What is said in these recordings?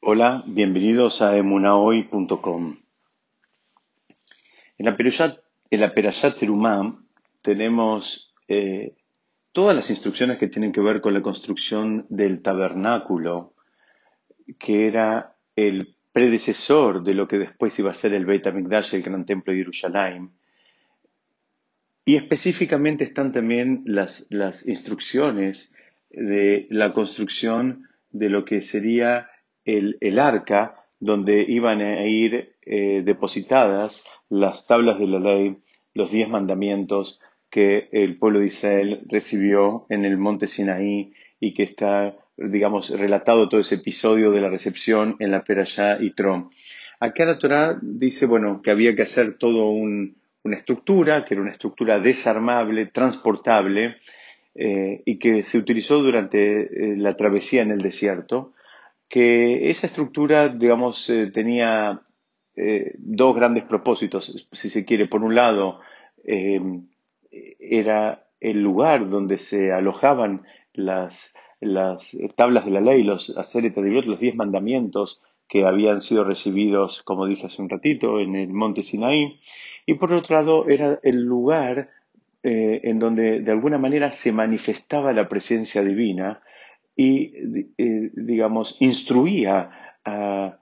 Hola, bienvenidos a emunahoy.com. En la la Perashat Terumá tenemos eh, todas las instrucciones que tienen que ver con la construcción del tabernáculo, que era el predecesor de lo que después iba a ser el Beit HaMikdash, el gran templo de Jerusalén. Y específicamente están también las, las instrucciones de la construcción de lo que sería el, arca donde iban a ir eh, depositadas las tablas de la ley, los diez mandamientos que el pueblo de Israel recibió en el monte Sinaí y que está, digamos, relatado todo ese episodio de la recepción en la Perashá y Trom. Acá la Torah dice, bueno, que había que hacer todo una estructura, que era una estructura desarmable, transportable, eh, y que se utilizó durante eh, la travesía en el desierto, que esa estructura, digamos, eh, tenía eh, dos grandes propósitos, si se quiere. Por un lado, eh, era el lugar donde se alojaban las, tablas de la ley, los de los diez mandamientos que habían sido recibidos, como dije hace un ratito, en el monte Sinaí. Y por otro lado, era el lugar en donde de alguna manera se manifestaba la presencia divina y, eh, digamos, instruía a,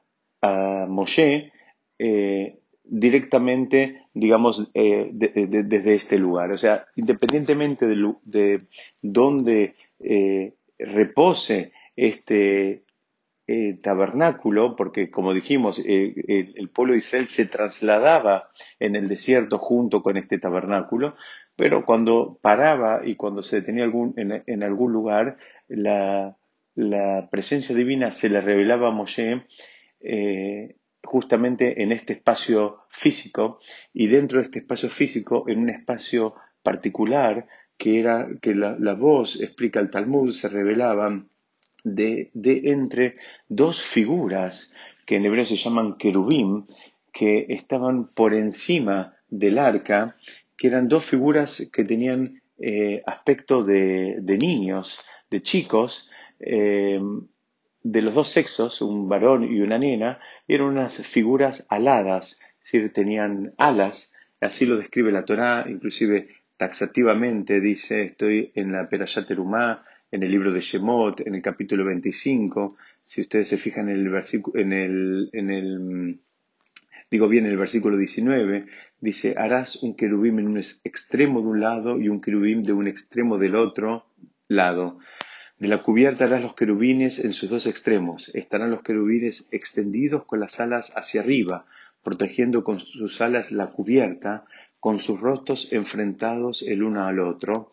Moshe eh, directamente, digamos, eh, desde este lugar. O sea, independientemente de, de dónde repose este tabernáculo, porque como dijimos, el, pueblo de Israel se trasladaba en el desierto junto con este tabernáculo, pero cuando paraba y cuando se detenía algún, en, algún lugar, la, presencia divina se le revelaba a Moshe eh, justamente en este espacio físico y dentro de este espacio físico en un espacio particular que era que la, voz, explica el Talmud, se revelaba de, de, entre dos figuras que en hebreo se llaman querubim, que estaban por encima del arca que eran dos figuras que tenían eh, aspecto de, niños, de chicos, eh, de los dos sexos, un varón y una nena, eran unas figuras aladas, es tenían alas, así lo describe la Torá, inclusive taxativamente dice, estoy en la Perashat Terumá, en el libro de Shemot, en el capítulo 25, si ustedes se fijan en el versículo, en el, en el digo bien, en el versículo 19, dice, harás un querubín en un extremo de un lado y un querubín de un extremo del otro lado. De la cubierta harás los querubines en sus dos extremos. Estarán los querubines extendidos con las alas hacia arriba, protegiendo con sus alas la cubierta, con sus rostros enfrentados el uno al otro.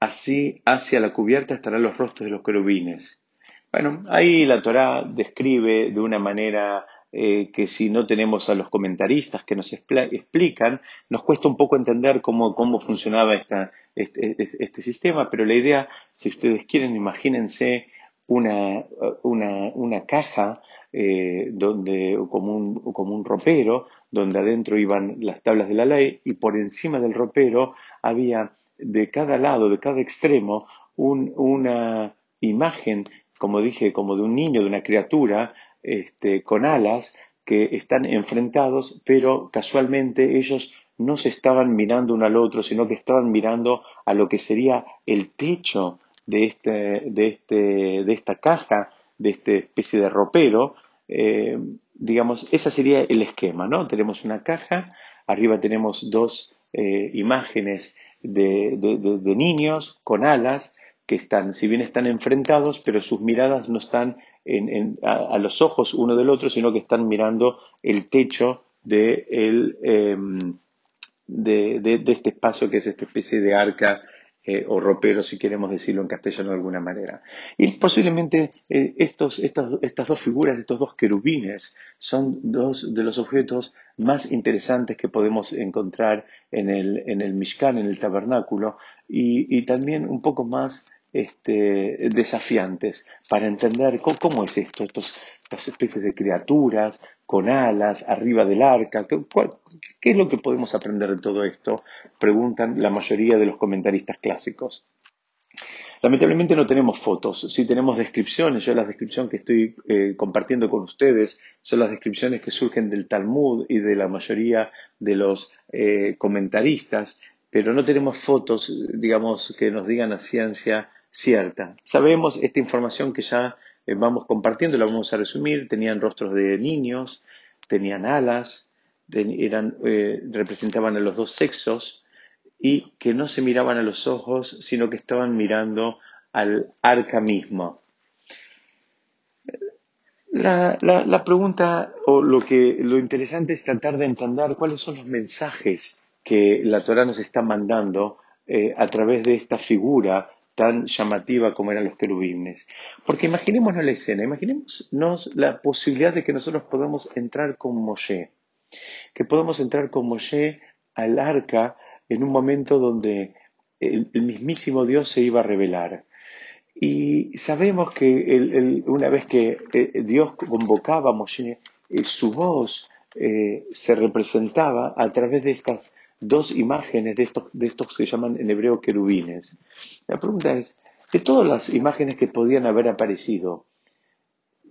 Así hacia la cubierta estarán los rostros de los querubines. Bueno, ahí la Torá describe de una manera eh, que si no tenemos a los comentaristas que nos explican, nos cuesta un poco entender cómo, cómo funcionaba esta, este, este, sistema, pero la idea, si ustedes quieren, imagínense una, una, una caja eh, donde, como, un, como un ropero, donde adentro iban las tablas de la ley y por encima del ropero había de cada lado, de cada extremo, un, una imagen, como dije, como de un niño, de una criatura, este, con alas que están enfrentados, pero casualmente ellos no se estaban mirando uno al otro, sino que estaban mirando a lo que sería el techo de, este, de, este, de esta caja, de esta especie de ropero. Eh, digamos, ese sería el esquema, ¿no? Tenemos una caja, arriba tenemos dos eh, imágenes de, de, niños con alas que están, si bien están enfrentados, pero sus miradas no están a, los ojos uno del otro, sino que están mirando el techo de, em, de, este espacio que es esta especie de arca eh, o ropero, si queremos decirlo en castellano de alguna manera. Y posiblemente eh, estos, estas, estas, dos figuras, estos dos querubines, son dos de los objetos más interesantes que podemos encontrar en el, en el Mishkan, en el tabernáculo, y también un poco más este, desafiantes para entender cómo, es esto, estas especies de criaturas con alas arriba del arca. ¿Qué, ¿Qué es lo que podemos aprender de todo esto? Preguntan la mayoría de los comentaristas clásicos. Lamentablemente no tenemos fotos, sí tenemos descripciones. Yo la descripción que estoy eh, compartiendo con ustedes son las descripciones que surgen del Talmud y de la mayoría de los eh, comentaristas, pero no tenemos fotos, digamos, que nos digan a ciencia cierta. Sabemos esta información que ya eh, vamos compartiendo, la vamos a resumir. Tenían rostros de niños, tenían alas, eran, representaban a los dos sexos, y que no se miraban a los ojos, sino que estaban mirando al arca mismo. La, pregunta o lo, que, lo interesante es tratar de entender cuáles son los mensajes que la Torah nos está mandando eh, a través de esta figura tan llamativa como eran los querubines. Porque imaginémonos la escena, imaginémonos la posibilidad de que nosotros podamos entrar con Moshe, que podamos entrar con Moshe al arca en un momento donde el, mismísimo Dios se iba a revelar. Y sabemos que una vez que eh, Dios convocaba a Moshe, eh, su voz eh, se representaba a través de estas dos imágenes, de estos, de estos que se llaman en hebreo querubines. La pregunta es, de todas las imágenes que podían haber aparecido,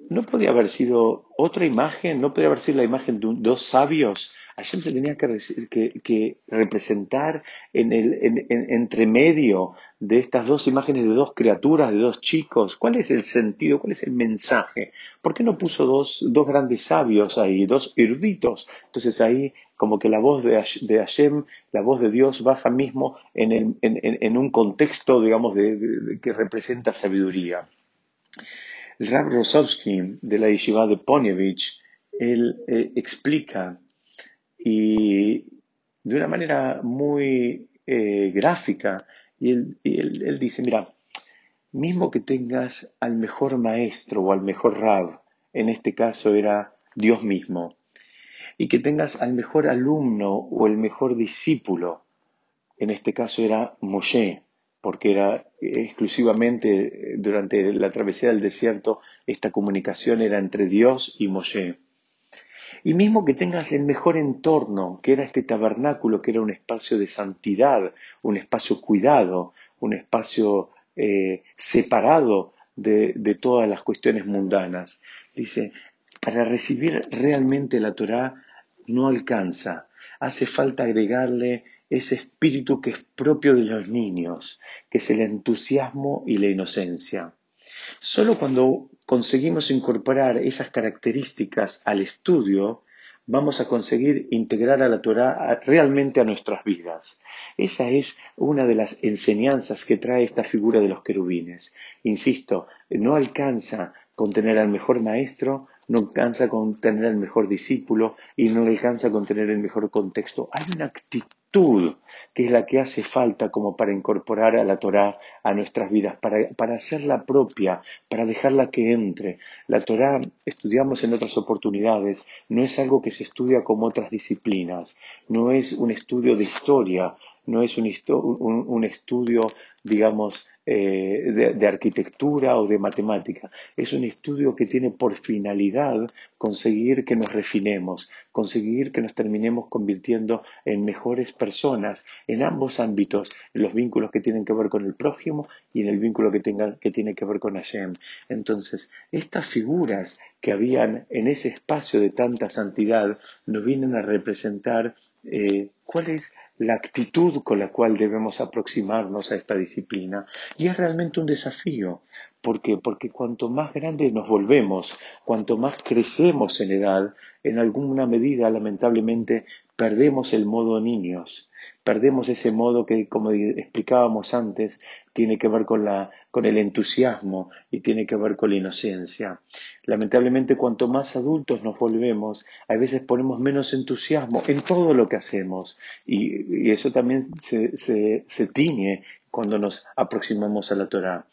¿no podía haber sido otra imagen? ¿No podía haber sido la imagen de dos sabios Hashem se tenía que, representar en el entremedio de estas dos imágenes de dos criaturas, de dos chicos. ¿Cuál es el sentido? ¿Cuál es el mensaje? ¿Por qué no puso dos, grandes sabios ahí, dos eruditos? Entonces ahí como que la voz de, Hashem, la voz de Dios baja mismo en, un contexto, digamos, que representa sabiduría. El Rab Rosowski de la yeshiva de Ponyevich, él eh, explica y de una manera muy eh, gráfica. Y, él, dice, mira, mismo que tengas al mejor maestro o al mejor rab, en este caso era Dios mismo, y que tengas al mejor alumno o el mejor discípulo, en este caso era Moshe, porque era exclusivamente durante la travesía del desierto, esta comunicación era entre Dios y Moshe. Y mismo que tengas el mejor entorno, que era este tabernáculo, que era un espacio de santidad, un espacio cuidado, un espacio eh, separado de, de, todas las cuestiones mundanas. Dice, para recibir realmente la Torah no alcanza, hace falta agregarle ese espíritu que es propio de los niños, que es el entusiasmo y la inocencia. Solo cuando conseguimos incorporar esas características al estudio, vamos a conseguir integrar a la Torah realmente a nuestras vidas. Esa es una de las enseñanzas que trae esta figura de los querubines. Insisto, no alcanza con tener al mejor maestro, no alcanza con tener al mejor discípulo y no alcanza con tener el mejor contexto. Hay una actitud que es la que hace falta como para incorporar a la Torá a nuestras vidas, para, para hacerla propia, para dejarla que entre. La Torá, estudiamos en otras oportunidades, no es algo que se estudia como otras disciplinas, no es un estudio de historia, no es un, un estudio, digamos, eh, de, arquitectura o de matemática. Es un estudio que tiene por finalidad conseguir que nos refinemos, conseguir que nos terminemos convirtiendo en mejores personas en ambos ámbitos, en los vínculos que tienen que ver con el prójimo y en el vínculo que, tenga, que tiene que ver con Hashem. Entonces, estas figuras que habían en ese espacio de tanta santidad nos vienen a representar eh, cuál es la actitud con la cual debemos aproximarnos a esta disciplina. Y es realmente un desafío. ¿Por qué? Porque cuanto más grandes nos volvemos, cuanto más crecemos en edad, en alguna medida, lamentablemente, perdemos el modo niños, perdemos ese modo que, como explicábamos antes, tiene que ver con, la, con el entusiasmo y tiene que ver con la inocencia. Lamentablemente, cuanto más adultos nos volvemos, a veces ponemos menos entusiasmo en todo lo que hacemos y, eso también se, se, tiñe cuando nos aproximamos a la Torah.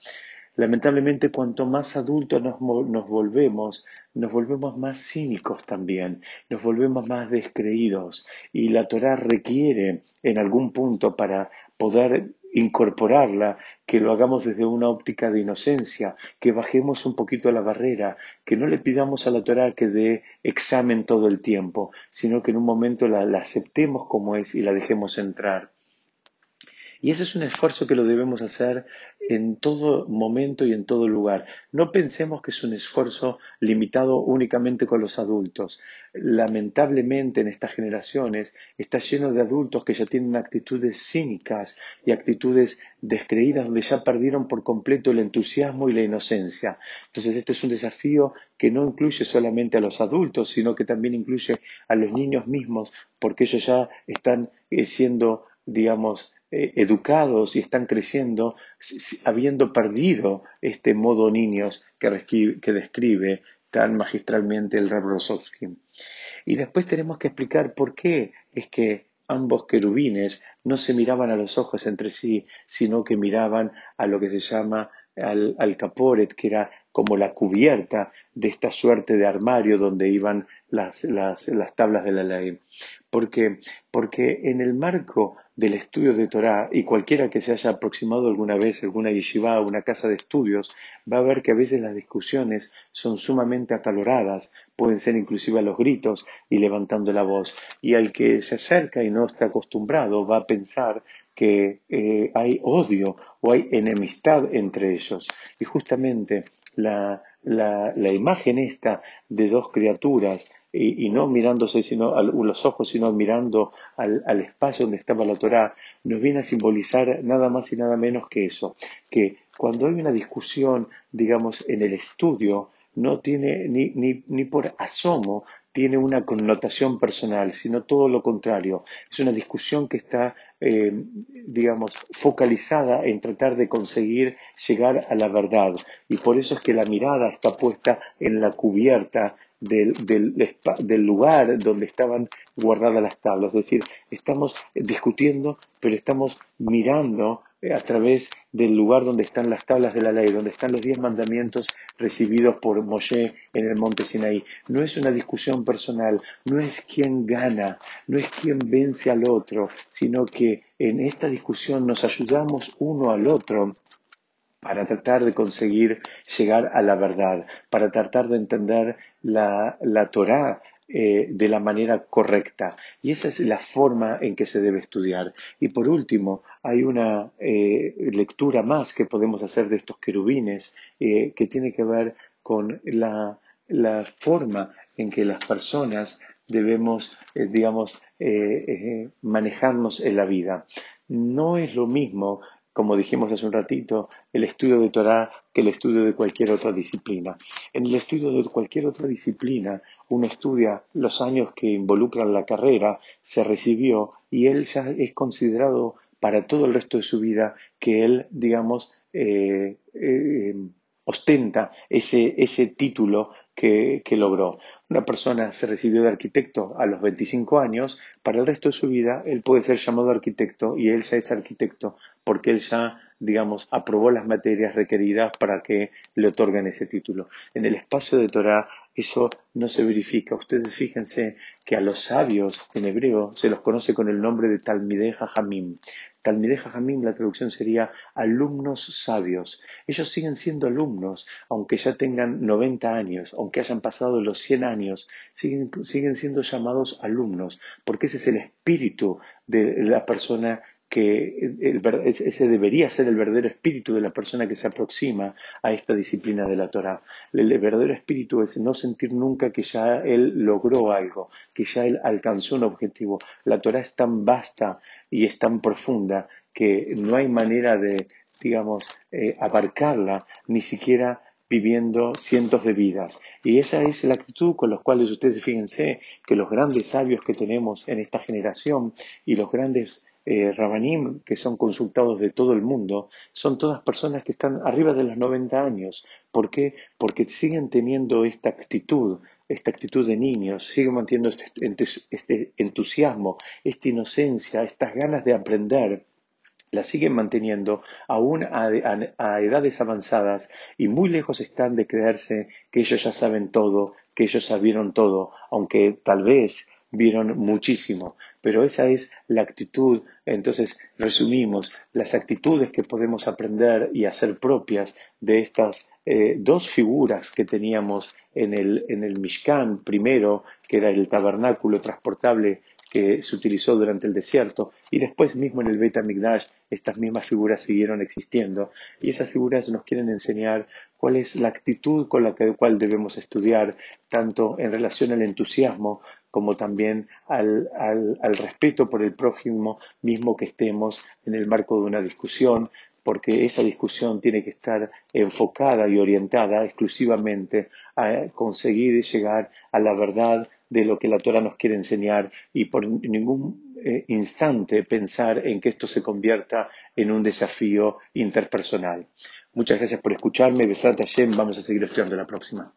Lamentablemente, cuanto más adultos nos, nos, volvemos, nos volvemos más cínicos también, nos volvemos más descreídos y la Torah requiere en algún punto para poder incorporarla, que lo hagamos desde una óptica de inocencia, que bajemos un poquito la barrera, que no le pidamos a la Torah que dé examen todo el tiempo, sino que en un momento la, aceptemos como es y la dejemos entrar. Y ese es un esfuerzo que lo debemos hacer en todo momento y en todo lugar. No pensemos que es un esfuerzo limitado únicamente con los adultos. Lamentablemente en estas generaciones está lleno de adultos que ya tienen actitudes cínicas y actitudes descreídas donde ya perdieron por completo el entusiasmo y la inocencia. Entonces este es un desafío que no incluye solamente a los adultos, sino que también incluye a los niños mismos, porque ellos ya están eh, siendo, digamos, eh, educados y están creciendo habiendo perdido este modo niños que, describe tan magistralmente el Rab Y después tenemos que explicar por qué es que ambos querubines no se miraban a los ojos entre sí, sino que miraban a lo que se llama al, al caporet, que era como la cubierta de esta suerte de armario donde iban las, las, las tablas de la ley. Porque, porque en el marco del estudio de Torah, y cualquiera que se haya aproximado alguna vez a alguna yeshiva o una casa de estudios, va a ver que a veces las discusiones son sumamente acaloradas, pueden ser inclusive a los gritos y levantando la voz. Y al que se acerca y no está acostumbrado va a pensar que eh, hay odio o hay enemistad entre ellos. Y justamente la, la, la imagen esta de dos criaturas y, no mirándose sino los ojos, sino mirando al, al, espacio donde estaba la Torá, nos viene a simbolizar nada más y nada menos que eso, que cuando hay una discusión, digamos, en el estudio, no tiene ni, ni, ni por asomo tiene una connotación personal, sino todo lo contrario. Es una discusión que está, eh, digamos, focalizada en tratar de conseguir llegar a la verdad. Y por eso es que la mirada está puesta en la cubierta del, del, lugar donde estaban guardadas las tablas. Es decir, estamos discutiendo, pero estamos mirando eh, a través del lugar donde están las tablas de la ley, donde están los diez mandamientos recibidos por Moshe en el monte Sinaí. No es una discusión personal, no es quién gana, no es quién vence al otro, sino que en esta discusión nos ayudamos uno al otro para tratar de conseguir llegar a la verdad, para tratar de entender la, la Torah eh, de la manera correcta. Y esa es la forma en que se debe estudiar. Y por último, hay una eh, lectura más que podemos hacer de estos querubines eh, que tiene que ver con la, la, forma en que las personas debemos, digamos, manejarnos en la vida. No es lo mismo como dijimos hace un ratito, el estudio de Torah que el estudio de cualquier otra disciplina. En el estudio de cualquier otra disciplina, uno estudia los años que involucran la carrera, se recibió y él ya es considerado para todo el resto de su vida que él, digamos, eh, eh, ostenta ese, ese título que, logró. Una persona se recibió de arquitecto a los 25 años, para el resto de su vida él puede ser llamado arquitecto y él ya es arquitecto porque él ya, digamos, aprobó las materias requeridas para que le otorguen ese título. En el espacio de Torah eso no se verifica. Ustedes fíjense que a los sabios en hebreo se los conoce con el nombre de Talmideh Jajamim. Talmideh la traducción sería alumnos sabios. Ellos siguen siendo alumnos, aunque ya tengan 90 años, aunque hayan pasado los 100 años, siguen, siguen siendo llamados alumnos, porque ese es el espíritu de la persona que ese debería ser el verdadero espíritu de la persona que se aproxima a esta disciplina de la Torah. El verdadero espíritu es no sentir nunca que ya él logró algo, que ya él alcanzó un objetivo. La Torah es tan vasta y es tan profunda que no hay manera de, digamos, eh, abarcarla, ni siquiera viviendo cientos de vidas. Y esa es la actitud con la cual ustedes fíjense que los grandes sabios que tenemos en esta generación y los grandes eh, Rabanim, que son consultados de todo el mundo, son todas personas que están arriba de los 90 años. ¿Por qué? Porque siguen teniendo esta actitud, esta actitud de niños, siguen manteniendo este, este entusiasmo, esta inocencia, estas ganas de aprender la siguen manteniendo aún a, a, edades avanzadas y muy lejos están de creerse que ellos ya saben todo, que ellos sabieron todo, aunque tal vez vieron muchísimo, pero esa es la actitud. Entonces, resumimos las actitudes que podemos aprender y hacer propias de estas eh, dos figuras que teníamos en el, en el Mishkan, primero, que era el tabernáculo transportable que se utilizó durante el desierto y después mismo en el Beit HaMikdash estas mismas figuras siguieron existiendo y esas figuras nos quieren enseñar cuál es la actitud con la cual debemos estudiar tanto en relación al entusiasmo como también al, al respeto por el prójimo mismo que estemos en el marco de una discusión, porque esa discusión tiene que estar enfocada y orientada exclusivamente a conseguir llegar a la verdad de lo que la Torah nos quiere enseñar y por ningún eh, instante pensar en que esto se convierta en un desafío interpersonal. Muchas gracias por escucharme. Besat Hashem. Vamos a seguir estudiando la próxima.